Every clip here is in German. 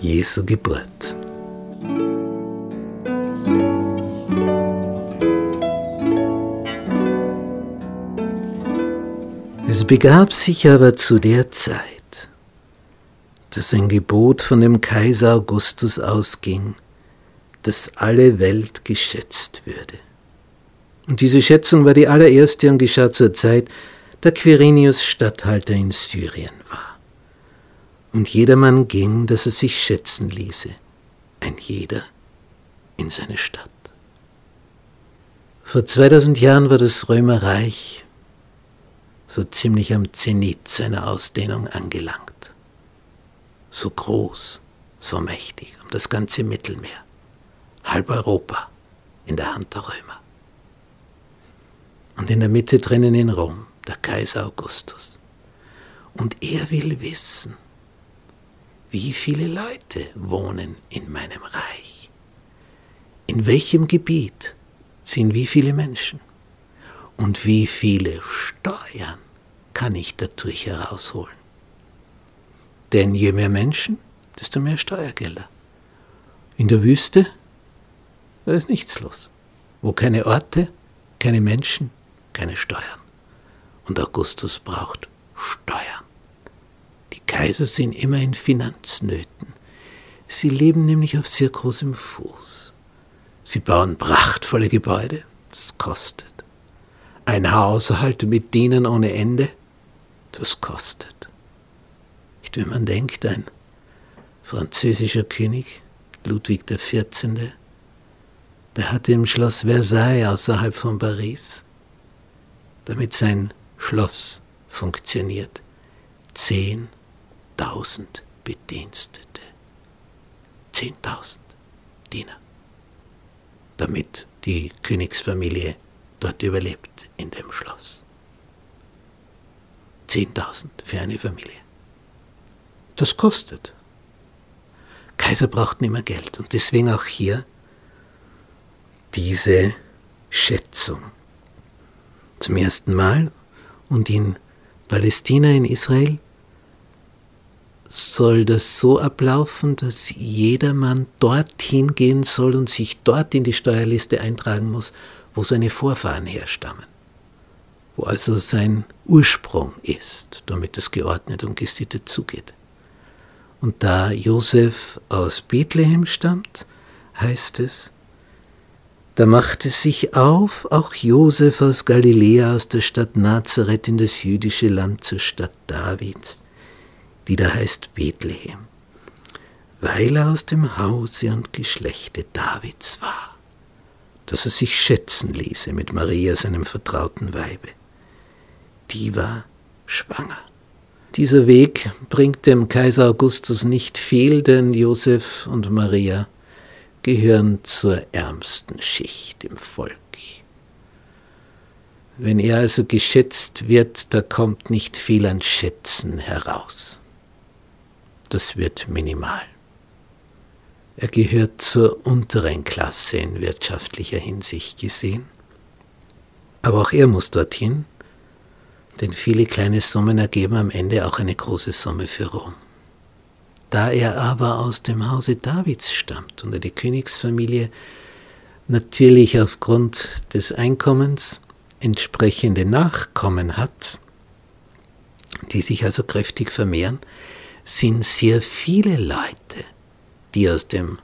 Jesu Geburt. Es begab sich aber zu der Zeit, dass ein Gebot von dem Kaiser Augustus ausging, dass alle Welt geschätzt würde. Und diese Schätzung war die allererste und geschah zur Zeit, da Quirinius Statthalter in Syrien war. Und jedermann ging, dass er sich schätzen ließe, ein jeder in seine Stadt. Vor 2000 Jahren war das Römerreich so ziemlich am Zenit seiner Ausdehnung angelangt. So groß, so mächtig, um das ganze Mittelmeer, halb Europa in der Hand der Römer. Und in der Mitte drinnen in Rom der Kaiser Augustus. Und er will wissen, wie viele Leute wohnen in meinem Reich. In welchem Gebiet sind wie viele Menschen? Und wie viele Steuern kann ich dadurch herausholen? Denn je mehr Menschen, desto mehr Steuergelder. In der Wüste, da ist nichts los. Wo keine Orte, keine Menschen, keine Steuern. Und Augustus braucht Steuern. Die Kaiser sind immer in Finanznöten. Sie leben nämlich auf sehr großem Fuß. Sie bauen prachtvolle Gebäude, das kostet. Ein Haushalt mit Dienern ohne Ende, das kostet. Nicht, wenn man denkt, ein französischer König, Ludwig XIV., der hatte im Schloss Versailles außerhalb von Paris, damit sein Schloss funktioniert, 10.000 Bedienstete. 10.000 Diener, damit die Königsfamilie dort überlebt in dem Schloss. 10.000 für eine Familie. Das kostet. Kaiser braucht nicht mehr Geld und deswegen auch hier diese Schätzung. Zum ersten Mal und in Palästina, in Israel, soll das so ablaufen, dass jedermann dorthin gehen soll und sich dort in die Steuerliste eintragen muss, wo seine Vorfahren herstammen, wo also sein Ursprung ist, damit es geordnet und gesittet zugeht. Und da Josef aus Bethlehem stammt, heißt es, da machte sich auf auch Josef aus Galiläa aus der Stadt Nazareth in das jüdische Land zur Stadt Davids, die da heißt Bethlehem, weil er aus dem Hause und Geschlechte Davids war dass er sich schätzen ließe mit Maria, seinem vertrauten Weibe. Die war schwanger. Dieser Weg bringt dem Kaiser Augustus nicht viel, denn Josef und Maria gehören zur ärmsten Schicht im Volk. Wenn er also geschätzt wird, da kommt nicht viel an Schätzen heraus. Das wird minimal. Er gehört zur unteren Klasse in wirtschaftlicher Hinsicht gesehen. Aber auch er muss dorthin, denn viele kleine Summen ergeben am Ende auch eine große Summe für Rom. Da er aber aus dem Hause Davids stammt und eine Königsfamilie natürlich aufgrund des Einkommens entsprechende Nachkommen hat, die sich also kräftig vermehren, sind sehr viele Leute die aus dem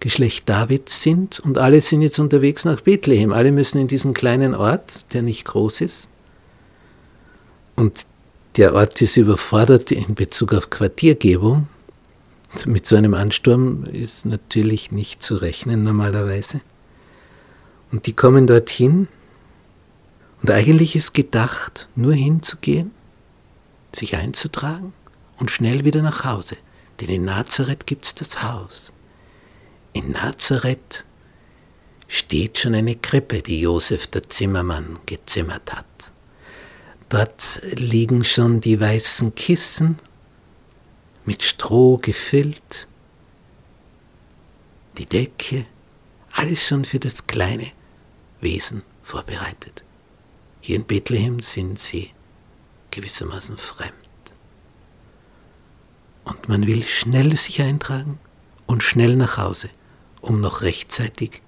Geschlecht Davids sind und alle sind jetzt unterwegs nach Bethlehem. Alle müssen in diesen kleinen Ort, der nicht groß ist. Und der Ort ist überfordert in Bezug auf Quartiergebung. Mit so einem Ansturm ist natürlich nicht zu rechnen normalerweise. Und die kommen dorthin und eigentlich ist gedacht, nur hinzugehen, sich einzutragen und schnell wieder nach Hause. Denn in Nazareth gibt es das Haus. In Nazareth steht schon eine Krippe, die Josef der Zimmermann gezimmert hat. Dort liegen schon die weißen Kissen mit Stroh gefüllt, die Decke, alles schon für das kleine Wesen vorbereitet. Hier in Bethlehem sind sie gewissermaßen fremd. Und man will schnell sich eintragen und schnell nach Hause, um noch rechtzeitig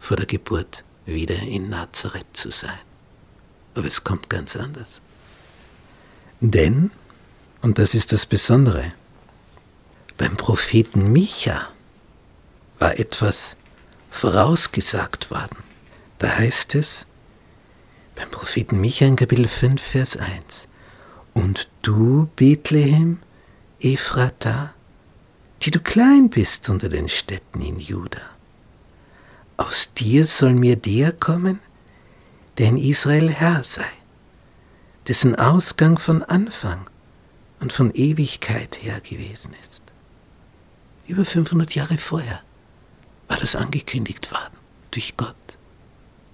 vor der Geburt wieder in Nazareth zu sein. Aber es kommt ganz anders. Denn, und das ist das Besondere, beim Propheten Micha war etwas vorausgesagt worden. Da heißt es beim Propheten Micha in Kapitel 5, Vers 1, Und du, Bethlehem, Ephrata, die du klein bist unter den Städten in Juda, aus dir soll mir der kommen, der in Israel Herr sei, dessen Ausgang von Anfang und von Ewigkeit her gewesen ist. Über 500 Jahre vorher war das angekündigt worden durch Gott,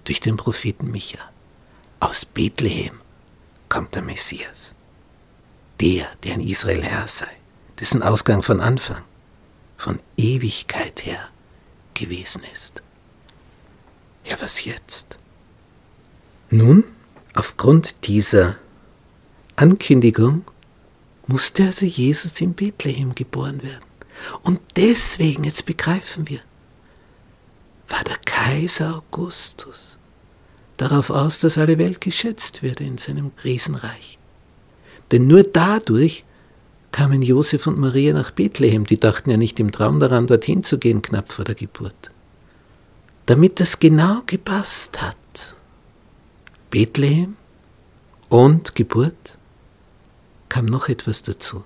durch den Propheten Micha. Aus Bethlehem kommt der Messias, der, der in Israel Herr sei, dessen Ausgang von Anfang, von Ewigkeit her gewesen ist. Ja, was jetzt? Nun, aufgrund dieser Ankündigung musste also Jesus in Bethlehem geboren werden. Und deswegen, jetzt begreifen wir, war der Kaiser Augustus darauf aus, dass alle Welt geschätzt würde in seinem Riesenreich. Denn nur dadurch kamen Josef und Maria nach Bethlehem. Die dachten ja nicht im Traum daran, dorthin zu gehen, knapp vor der Geburt. Damit das genau gepasst hat. Bethlehem und Geburt kam noch etwas dazu.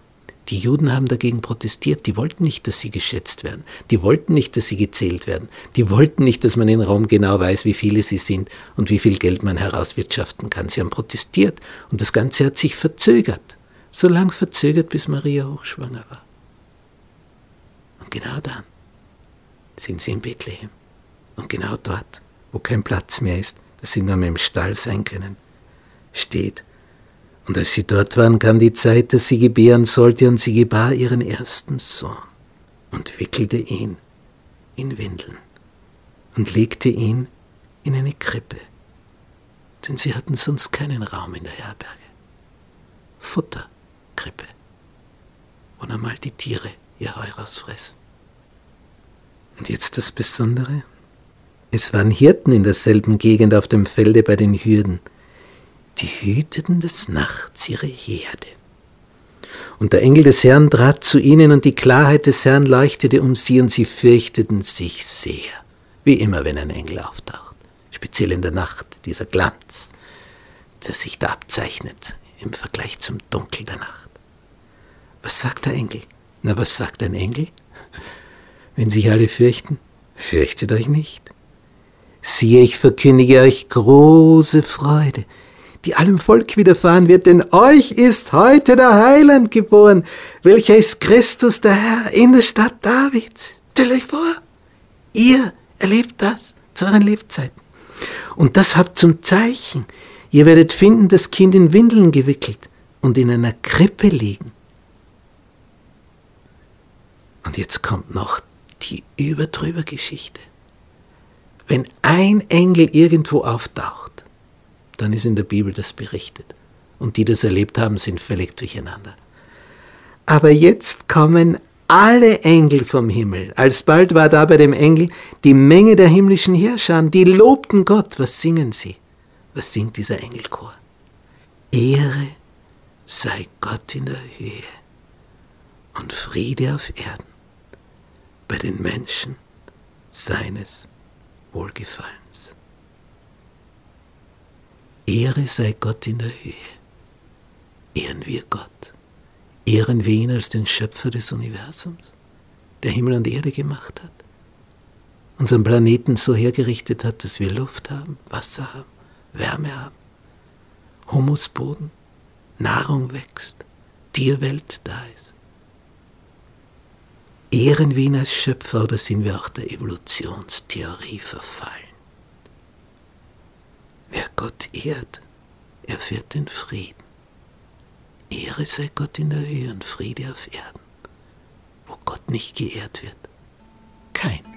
Die Juden haben dagegen protestiert. Die wollten nicht, dass sie geschätzt werden. Die wollten nicht, dass sie gezählt werden. Die wollten nicht, dass man in Rom genau weiß, wie viele sie sind und wie viel Geld man herauswirtschaften kann. Sie haben protestiert und das Ganze hat sich verzögert. So lang verzögert, bis Maria hochschwanger war. Und genau dann sind sie in Bethlehem. Und genau dort, wo kein Platz mehr ist, dass sie nur mehr im Stall sein können, steht und als sie dort waren, kam die Zeit, dass sie gebären sollte, und sie gebar ihren ersten Sohn und wickelte ihn in Windeln und legte ihn in eine Krippe, denn sie hatten sonst keinen Raum in der Herberge. Futterkrippe, wo einmal die Tiere ihr Heu rausfressen. Und jetzt das Besondere. Es waren Hirten in derselben Gegend auf dem Felde bei den Hürden, die hüteten des Nachts ihre Herde. Und der Engel des Herrn trat zu ihnen, und die Klarheit des Herrn leuchtete um sie, und sie fürchteten sich sehr, wie immer, wenn ein Engel auftaucht, speziell in der Nacht, dieser Glanz, der sich da abzeichnet im Vergleich zum Dunkel der Nacht. Was sagt der Engel? Na, was sagt ein Engel? Wenn sich alle fürchten, fürchtet euch nicht. Siehe, ich verkündige euch große Freude, die allem Volk widerfahren wird, denn euch ist heute der Heiland geboren, welcher ist Christus der Herr in der Stadt Davids. Stellt euch vor, ihr erlebt das zu euren Lebzeiten. Und das habt zum Zeichen. Ihr werdet finden, das Kind in Windeln gewickelt und in einer Krippe liegen. Und jetzt kommt noch die überdrüber Geschichte. Wenn ein Engel irgendwo auftaucht, dann ist in der Bibel das berichtet. Und die das erlebt haben, sind völlig durcheinander. Aber jetzt kommen alle Engel vom Himmel. Alsbald war da bei dem Engel die Menge der himmlischen Herrscher, die lobten Gott. Was singen sie? Was singt dieser Engelchor? Ehre sei Gott in der Höhe und Friede auf Erden bei den Menschen seines Wohlgefallen. Ehre sei Gott in der Höhe. Ehren wir Gott. Ehren wir ihn als den Schöpfer des Universums, der Himmel und Erde gemacht hat, unseren Planeten so hergerichtet hat, dass wir Luft haben, Wasser haben, Wärme haben, Humusboden, Nahrung wächst, Tierwelt da ist. Ehren wir ihn als Schöpfer oder sind wir auch der Evolutionstheorie verfallen? Wer Gott ehrt, erfährt den Frieden. Ehre sei Gott in der Höhe und Friede auf Erden. Wo Gott nicht geehrt wird, kein